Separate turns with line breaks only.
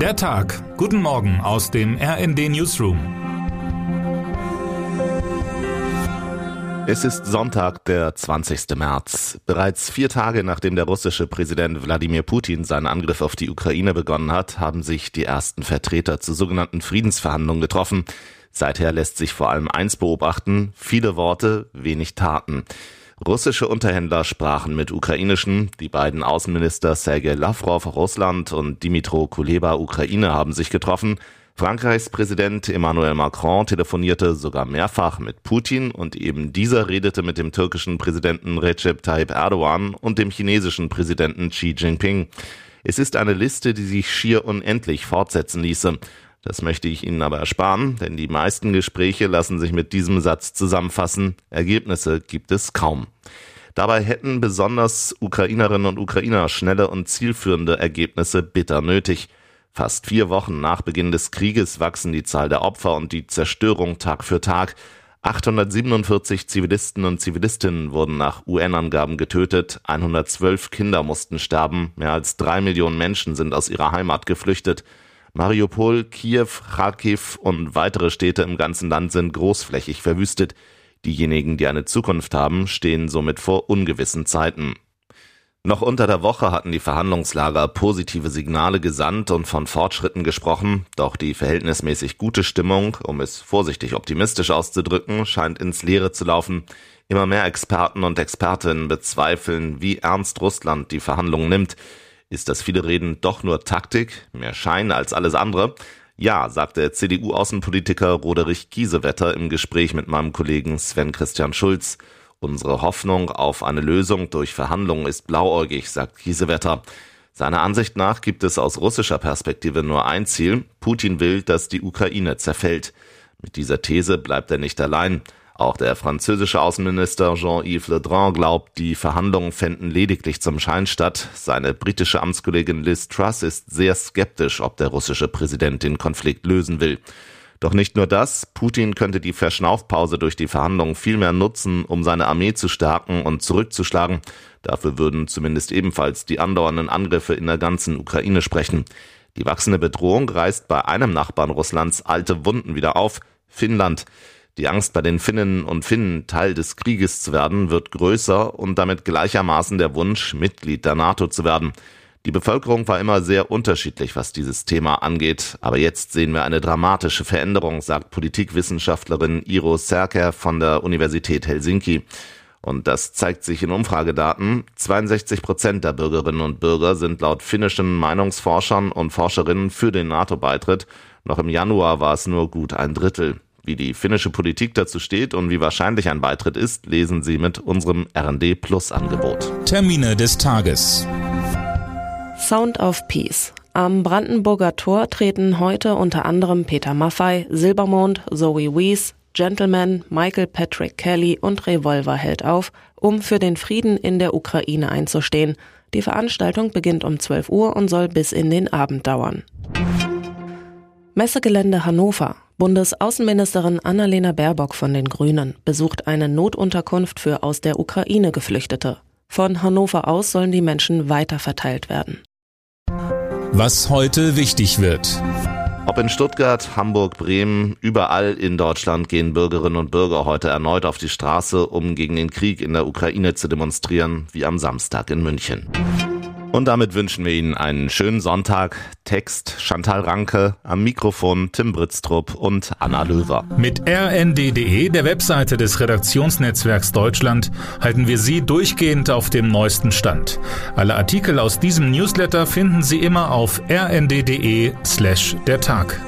Der Tag. Guten Morgen aus dem RND Newsroom.
Es ist Sonntag, der 20. März. Bereits vier Tage nachdem der russische Präsident Wladimir Putin seinen Angriff auf die Ukraine begonnen hat, haben sich die ersten Vertreter zu sogenannten Friedensverhandlungen getroffen. Seither lässt sich vor allem eins beobachten, viele Worte, wenig Taten. Russische Unterhändler sprachen mit ukrainischen, die beiden Außenminister Sergei Lavrov Russland und Dimitro Kuleba Ukraine haben sich getroffen. Frankreichs Präsident Emmanuel Macron telefonierte sogar mehrfach mit Putin und eben dieser redete mit dem türkischen Präsidenten Recep Tayyip Erdogan und dem chinesischen Präsidenten Xi Jinping. Es ist eine Liste, die sich schier unendlich fortsetzen ließe. Das möchte ich Ihnen aber ersparen, denn die meisten Gespräche lassen sich mit diesem Satz zusammenfassen. Ergebnisse gibt es kaum. Dabei hätten besonders Ukrainerinnen und Ukrainer schnelle und zielführende Ergebnisse bitter nötig. Fast vier Wochen nach Beginn des Krieges wachsen die Zahl der Opfer und die Zerstörung Tag für Tag. 847 Zivilisten und Zivilistinnen wurden nach UN-Angaben getötet, 112 Kinder mussten sterben, mehr als drei Millionen Menschen sind aus ihrer Heimat geflüchtet. Mariupol, Kiew, Kharkiv und weitere Städte im ganzen Land sind großflächig verwüstet. Diejenigen, die eine Zukunft haben, stehen somit vor ungewissen Zeiten. Noch unter der Woche hatten die Verhandlungslager positive Signale gesandt und von Fortschritten gesprochen, doch die verhältnismäßig gute Stimmung, um es vorsichtig optimistisch auszudrücken, scheint ins Leere zu laufen. Immer mehr Experten und Expertinnen bezweifeln, wie ernst Russland die Verhandlungen nimmt. Ist das viele Reden doch nur Taktik, mehr Schein als alles andere? Ja, sagte CDU-Außenpolitiker Roderich Kiesewetter im Gespräch mit meinem Kollegen Sven Christian Schulz. Unsere Hoffnung auf eine Lösung durch Verhandlungen ist blauäugig, sagt Kiesewetter. Seiner Ansicht nach gibt es aus russischer Perspektive nur ein Ziel. Putin will, dass die Ukraine zerfällt. Mit dieser These bleibt er nicht allein. Auch der französische Außenminister Jean-Yves Le Drian glaubt, die Verhandlungen fänden lediglich zum Schein statt. Seine britische Amtskollegin Liz Truss ist sehr skeptisch, ob der russische Präsident den Konflikt lösen will. Doch nicht nur das, Putin könnte die Verschnaufpause durch die Verhandlungen vielmehr nutzen, um seine Armee zu stärken und zurückzuschlagen. Dafür würden zumindest ebenfalls die andauernden Angriffe in der ganzen Ukraine sprechen. Die wachsende Bedrohung reißt bei einem Nachbarn Russlands alte Wunden wieder auf, Finnland. Die Angst bei den Finnen und Finnen, Teil des Krieges zu werden, wird größer und damit gleichermaßen der Wunsch, Mitglied der NATO zu werden. Die Bevölkerung war immer sehr unterschiedlich, was dieses Thema angeht, aber jetzt sehen wir eine dramatische Veränderung, sagt Politikwissenschaftlerin Iro Serker von der Universität Helsinki. Und das zeigt sich in Umfragedaten. 62 Prozent der Bürgerinnen und Bürger sind laut finnischen Meinungsforschern und Forscherinnen für den NATO-Beitritt. Noch im Januar war es nur gut ein Drittel. Wie die finnische Politik dazu steht und wie wahrscheinlich ein Beitritt ist, lesen Sie mit unserem RD Plus Angebot.
Termine des Tages.
Sound of Peace. Am Brandenburger Tor treten heute unter anderem Peter Maffei, Silbermond, Zoe Wees, Gentleman, Michael Patrick Kelly und Revolverheld auf, um für den Frieden in der Ukraine einzustehen. Die Veranstaltung beginnt um 12 Uhr und soll bis in den Abend dauern. Messegelände Hannover. Bundesaußenministerin Annalena Baerbock von den Grünen besucht eine Notunterkunft für aus der Ukraine Geflüchtete. Von Hannover aus sollen die Menschen weiter verteilt werden.
Was heute wichtig wird.
Ob in Stuttgart, Hamburg, Bremen, überall in Deutschland gehen Bürgerinnen und Bürger heute erneut auf die Straße, um gegen den Krieg in der Ukraine zu demonstrieren, wie am Samstag in München. Und damit wünschen wir Ihnen einen schönen Sonntag. Text Chantal Ranke, am Mikrofon Tim Britztrup und Anna Löwer.
Mit rnd.de, der Webseite des Redaktionsnetzwerks Deutschland, halten wir Sie durchgehend auf dem neuesten Stand. Alle Artikel aus diesem Newsletter finden Sie immer auf rnd.de slash der Tag.